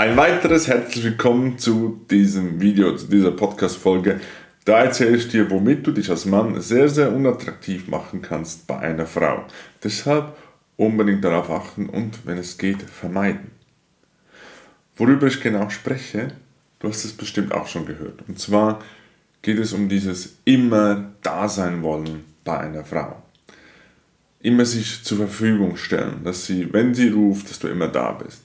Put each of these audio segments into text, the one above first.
Ein weiteres herzlich willkommen zu diesem Video, zu dieser Podcast-Folge. Da erzähle ich dir, womit du dich als Mann sehr, sehr unattraktiv machen kannst bei einer Frau. Deshalb unbedingt darauf achten und, wenn es geht, vermeiden. Worüber ich genau spreche, du hast es bestimmt auch schon gehört. Und zwar geht es um dieses immer da sein wollen bei einer Frau. Immer sich zur Verfügung stellen, dass sie, wenn sie ruft, dass du immer da bist.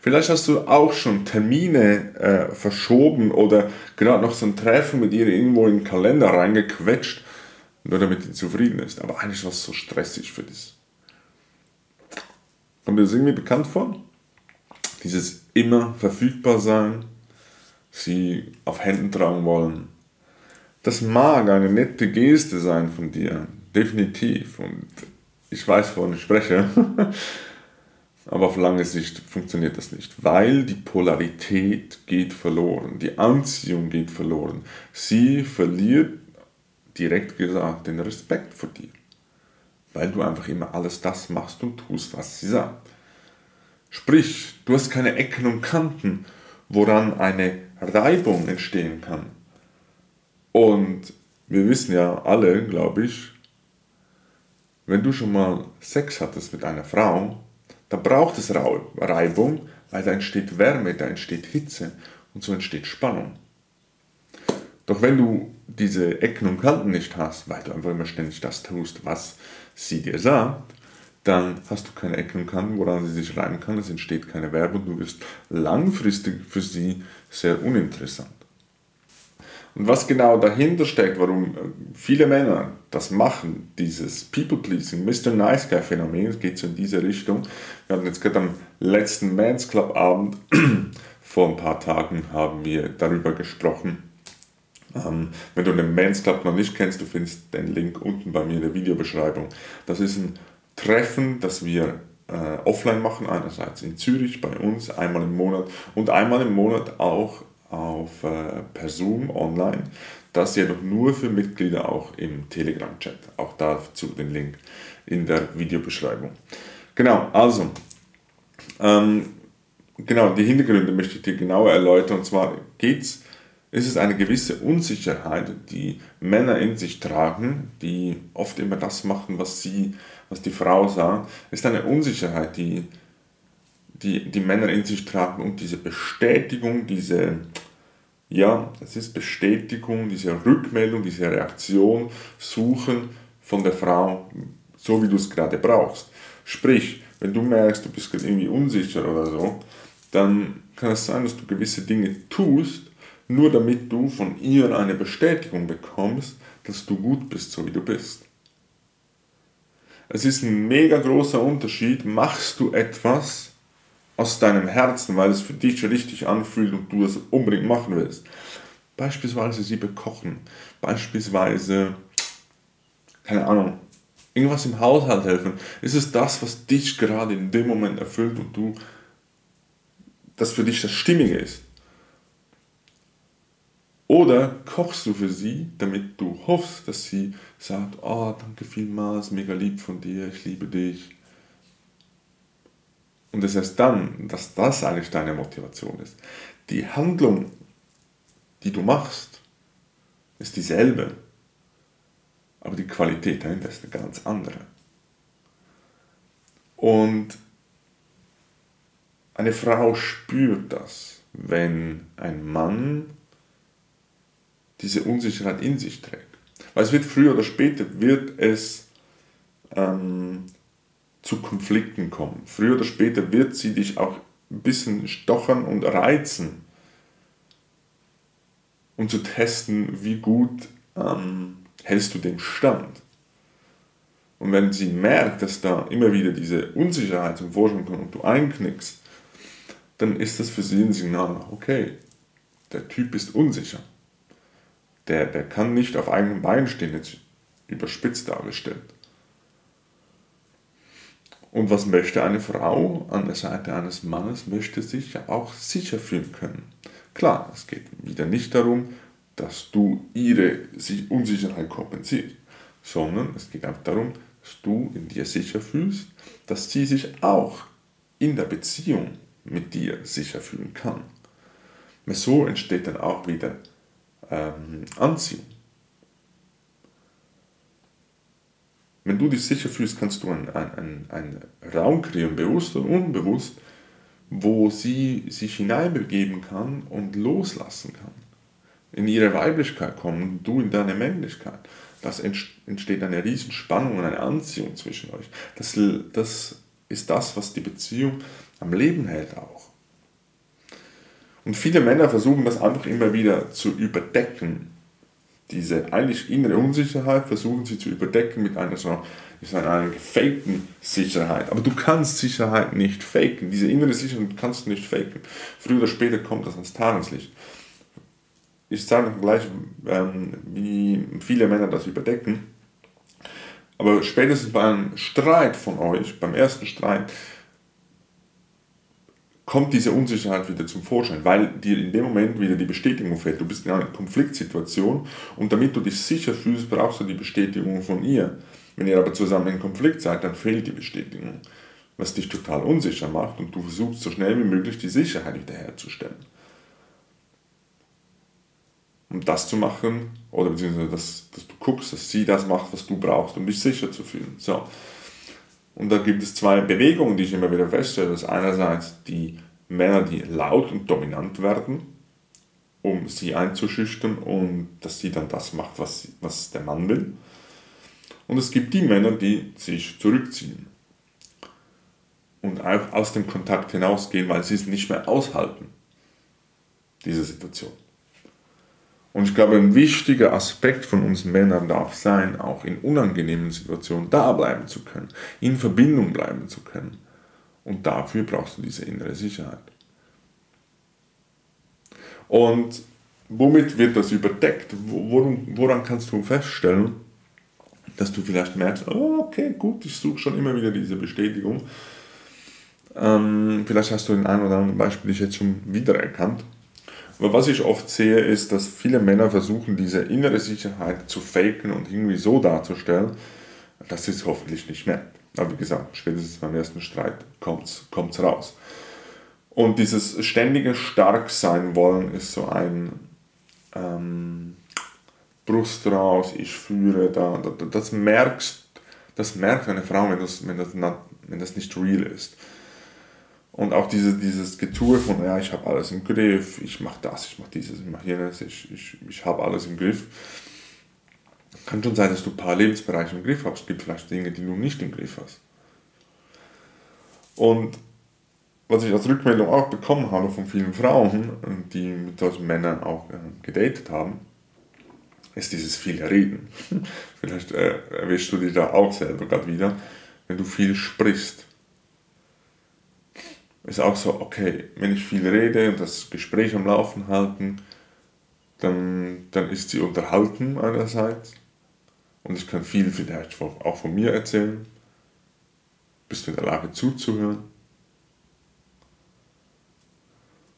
Vielleicht hast du auch schon Termine äh, verschoben oder gerade noch so ein Treffen mit ihr irgendwo in den Kalender reingequetscht, nur damit sie zufrieden ist. Aber eigentlich war es so stressig für dich. Kommt dir das irgendwie bekannt vor? Dieses immer verfügbar sein, sie auf Händen tragen wollen. Das mag eine nette Geste sein von dir, definitiv. Und ich weiß, wovon ich spreche. Aber auf lange Sicht funktioniert das nicht, weil die Polarität geht verloren, die Anziehung geht verloren. Sie verliert, direkt gesagt, den Respekt vor dir, weil du einfach immer alles das machst und tust, was sie sagt. Sprich, du hast keine Ecken und Kanten, woran eine Reibung entstehen kann. Und wir wissen ja alle, glaube ich, wenn du schon mal Sex hattest mit einer Frau, da braucht es Reibung, weil da entsteht Wärme, da entsteht Hitze und so entsteht Spannung. Doch wenn du diese Ecken und Kanten nicht hast, weil du einfach immer ständig das tust, was sie dir sagt, dann hast du keine Ecken und Kanten, woran sie sich reiben kann, es entsteht keine Wärme und du wirst langfristig für sie sehr uninteressant. Und was genau dahinter steckt, warum äh, viele Männer das machen, dieses People-Pleasing, Mr. Nice Guy Phänomen, geht so in diese Richtung. Wir hatten jetzt gerade am letzten Men's Club Abend, vor ein paar Tagen haben wir darüber gesprochen. Ähm, wenn du den Men's Club noch nicht kennst, du findest den Link unten bei mir in der Videobeschreibung. Das ist ein Treffen, das wir äh, offline machen, einerseits in Zürich bei uns, einmal im Monat und einmal im Monat auch auf äh, per Zoom online. Das jedoch nur für Mitglieder auch im Telegram-Chat. Auch dazu den Link in der Videobeschreibung. Genau, also, ähm, genau, die Hintergründe möchte ich dir genauer erläutern. Und zwar geht's, ist es eine gewisse Unsicherheit, die Männer in sich tragen, die oft immer das machen, was sie, was die Frau sagt. Ist eine Unsicherheit, die die, die Männer in sich tragen und diese Bestätigung, diese, ja, es ist Bestätigung, diese Rückmeldung, diese Reaktion suchen von der Frau, so wie du es gerade brauchst. Sprich, wenn du merkst, du bist irgendwie unsicher oder so, dann kann es sein, dass du gewisse Dinge tust, nur damit du von ihr eine Bestätigung bekommst, dass du gut bist, so wie du bist. Es ist ein mega großer Unterschied, machst du etwas, aus deinem Herzen, weil es für dich richtig anfühlt und du es unbedingt machen willst. Beispielsweise sie bekochen, beispielsweise, keine Ahnung, irgendwas im Haushalt helfen. Ist es das, was dich gerade in dem Moment erfüllt und du, das für dich das Stimmige ist? Oder kochst du für sie, damit du hoffst, dass sie sagt, oh, danke vielmals, mega lieb von dir, ich liebe dich. Und es ist dann, dass das eigentlich deine Motivation ist. Die Handlung, die du machst, ist dieselbe, aber die Qualität dahinter ist eine ganz andere. Und eine Frau spürt das, wenn ein Mann diese Unsicherheit in sich trägt. Weil es wird früher oder später wird es ähm, zu Konflikten kommen. Früher oder später wird sie dich auch ein bisschen stochern und reizen, um zu testen, wie gut ähm, hältst du den Stand. Und wenn sie merkt, dass da immer wieder diese Unsicherheit zum Vorschein kommt und du einknickst, dann ist das für sie ein Signal, okay, der Typ ist unsicher. Der, der kann nicht auf eigenen Beinen stehen, jetzt überspitzt dargestellt. Und was möchte eine Frau an der Seite eines Mannes? Möchte sich ja auch sicher fühlen können. Klar, es geht wieder nicht darum, dass du ihre Unsicherheit kompensierst, sondern es geht einfach darum, dass du in dir sicher fühlst, dass sie sich auch in der Beziehung mit dir sicher fühlen kann. So entsteht dann auch wieder ähm, Anziehung. Wenn du dich sicher fühlst, kannst du einen, einen, einen Raum kreieren, bewusst und unbewusst, wo sie sich hineinbegeben kann und loslassen kann. In ihre Weiblichkeit kommen du in deine Männlichkeit. Das entsteht eine Riesenspannung und eine Anziehung zwischen euch. Das, das ist das, was die Beziehung am Leben hält auch. Und viele Männer versuchen das einfach immer wieder zu überdecken. Diese eigentlich innere Unsicherheit versuchen sie zu überdecken mit einer so einer gefakten Sicherheit. Aber du kannst Sicherheit nicht faken. Diese innere Sicherheit kannst du nicht faken. Früher oder später kommt das ans Tageslicht. Ich sage gleich, ähm, wie viele Männer das überdecken. Aber spätestens beim Streit von euch, beim ersten Streit, kommt diese Unsicherheit wieder zum Vorschein, weil dir in dem Moment wieder die Bestätigung fehlt. Du bist in einer Konfliktsituation und damit du dich sicher fühlst, brauchst du die Bestätigung von ihr. Wenn ihr aber zusammen in Konflikt seid, dann fehlt die Bestätigung, was dich total unsicher macht und du versuchst so schnell wie möglich die Sicherheit wiederherzustellen. Um das zu machen, oder beziehungsweise dass, dass du guckst, dass sie das macht, was du brauchst, um dich sicher zu fühlen. So. Und da gibt es zwei Bewegungen, die ich immer wieder feststelle. Das ist einerseits die Männer, die laut und dominant werden, um sie einzuschüchtern und dass sie dann das macht, was, was der Mann will. Und es gibt die Männer, die sich zurückziehen und auch aus dem Kontakt hinausgehen, weil sie es nicht mehr aushalten, diese Situation. Und ich glaube, ein wichtiger Aspekt von uns Männern darf sein, auch in unangenehmen Situationen da bleiben zu können, in Verbindung bleiben zu können. Und dafür brauchst du diese innere Sicherheit. Und womit wird das überdeckt? Woran, kannst du feststellen, dass du vielleicht merkst, oh, okay, gut, ich suche schon immer wieder diese Bestätigung. Ähm, vielleicht hast du in einem oder anderen Beispiel dich jetzt schon wiedererkannt. Aber was ich oft sehe, ist, dass viele Männer versuchen, diese innere Sicherheit zu faken und irgendwie so darzustellen, dass sie es hoffentlich nicht merkt. Aber wie gesagt, spätestens beim ersten Streit kommt es raus. Und dieses ständige stark sein wollen ist so ein, ähm, Brust raus, ich führe da. Das merkst, das merkt eine Frau, wenn das, wenn das, wenn das nicht real ist. Und auch diese, dieses Getue von, ja, ich habe alles im Griff, ich mache das, ich mache dieses, ich mache jenes, ich, ich, ich habe alles im Griff. Kann schon sein, dass du ein paar Lebensbereiche im Griff hast. Es gibt vielleicht Dinge, die du nicht im Griff hast. Und was ich als Rückmeldung auch bekommen habe von vielen Frauen, die mit solchen Männern auch äh, gedatet haben, ist dieses viele Reden. Vielleicht äh, erwischst du dich da auch selber gerade wieder, wenn du viel sprichst. Ist auch so, okay, wenn ich viel rede und das Gespräch am Laufen halten, dann, dann ist sie unterhalten einerseits und ich kann viel vielleicht auch von mir erzählen. Bist du in der Lage zuzuhören?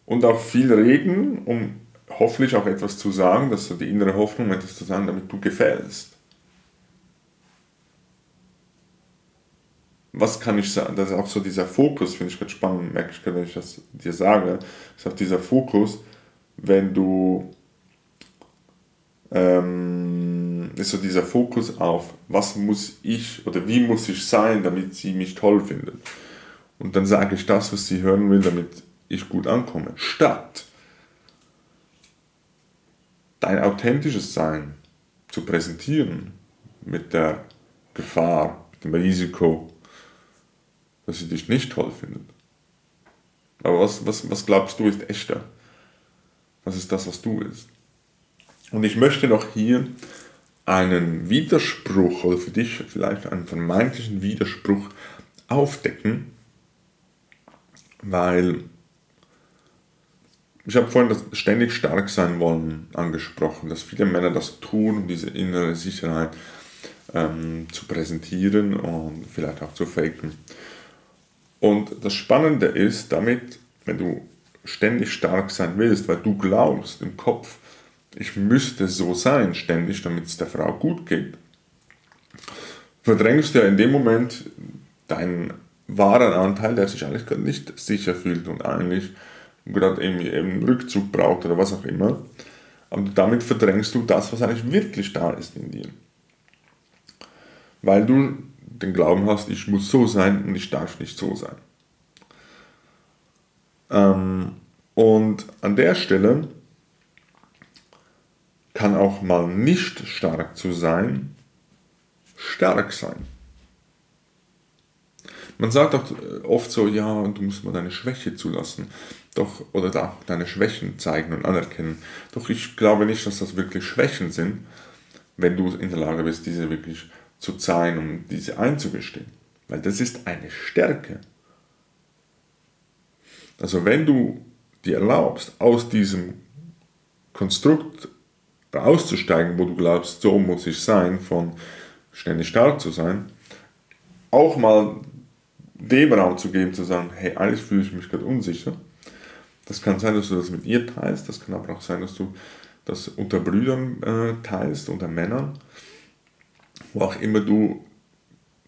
Und auch viel reden, um hoffentlich auch etwas zu sagen, dass du die innere Hoffnung, etwas zu sagen, damit du gefällst. Was kann ich sagen? Das ist auch so dieser Fokus, finde ich ganz spannend, merke ich, wenn ich das dir sage, ist auch dieser Fokus, wenn du, ähm, ist so dieser Fokus auf, was muss ich oder wie muss ich sein, damit sie mich toll findet. Und dann sage ich das, was sie hören will, damit ich gut ankomme. Statt dein authentisches Sein zu präsentieren mit der Gefahr, mit dem Risiko, dass sie dich nicht toll findet. Aber was, was, was glaubst du ist echter? Was ist das, was du willst? Und ich möchte noch hier einen Widerspruch oder für dich vielleicht einen vermeintlichen Widerspruch aufdecken, weil ich habe vorhin das ständig stark sein wollen angesprochen, dass viele Männer das tun, um diese innere Sicherheit ähm, zu präsentieren und vielleicht auch zu faken. Und das Spannende ist, damit, wenn du ständig stark sein willst, weil du glaubst im Kopf, ich müsste so sein ständig, damit es der Frau gut geht, verdrängst du ja in dem Moment dein wahren Anteil, der sich eigentlich gerade nicht sicher fühlt und eigentlich gerade irgendwie einen Rückzug braucht oder was auch immer. Aber damit verdrängst du das, was eigentlich wirklich da ist in dir. Weil du den Glauben hast, ich muss so sein und ich darf nicht so sein. Ähm, und an der Stelle kann auch mal nicht stark zu sein, stark sein. Man sagt auch oft so, ja, du musst mal deine Schwäche zulassen. Doch, oder da deine Schwächen zeigen und anerkennen. Doch ich glaube nicht, dass das wirklich Schwächen sind, wenn du in der Lage bist, diese wirklich zu zeigen und diese einzugestehen. Weil das ist eine Stärke. Also wenn du dir erlaubst, aus diesem Konstrukt auszusteigen, wo du glaubst, so muss ich sein, von ständig stark zu sein, auch mal dem Raum zu geben, zu sagen, hey, eigentlich fühle ich mich gerade unsicher. Das kann sein, dass du das mit ihr teilst, das kann aber auch sein, dass du das unter Brüdern äh, teilst, unter Männern, wo auch immer du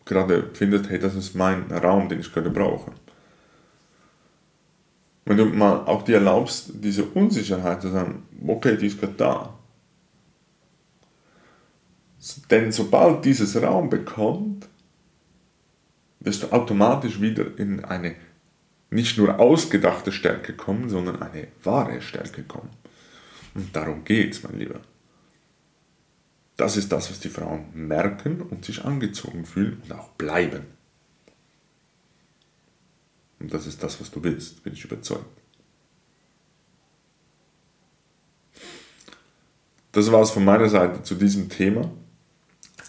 gerade findest, hey, das ist mein Raum, den ich gerade brauche. Wenn du mal auch dir erlaubst, diese Unsicherheit zu sagen, okay, die ist gerade da. Denn sobald dieses Raum bekommt, wirst du automatisch wieder in eine nicht nur ausgedachte Stärke kommen, sondern eine wahre Stärke kommen. Und darum geht es, mein Lieber. Das ist das, was die Frauen merken und sich angezogen fühlen und auch bleiben. Und das ist das, was du willst, bin ich überzeugt. Das war es von meiner Seite zu diesem Thema.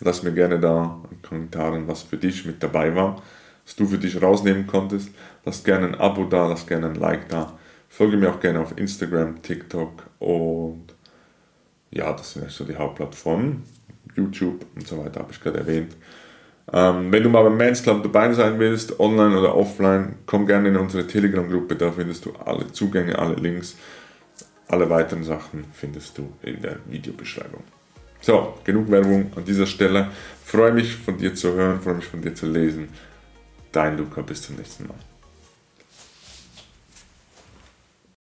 Lass mir gerne da in Kommentaren, was für dich mit dabei war, was du für dich rausnehmen konntest. Lass gerne ein Abo da, lass gerne ein Like da. Folge mir auch gerne auf Instagram, TikTok und ja, das sind so die Hauptplattformen. YouTube und so weiter habe ich gerade erwähnt. Ähm, wenn du mal beim Men's Club dabei sein willst, online oder offline, komm gerne in unsere Telegram-Gruppe, da findest du alle Zugänge, alle Links, alle weiteren Sachen findest du in der Videobeschreibung. So, genug Werbung an dieser Stelle. Freue mich von dir zu hören, freue mich von dir zu lesen. Dein Luca, bis zum nächsten Mal.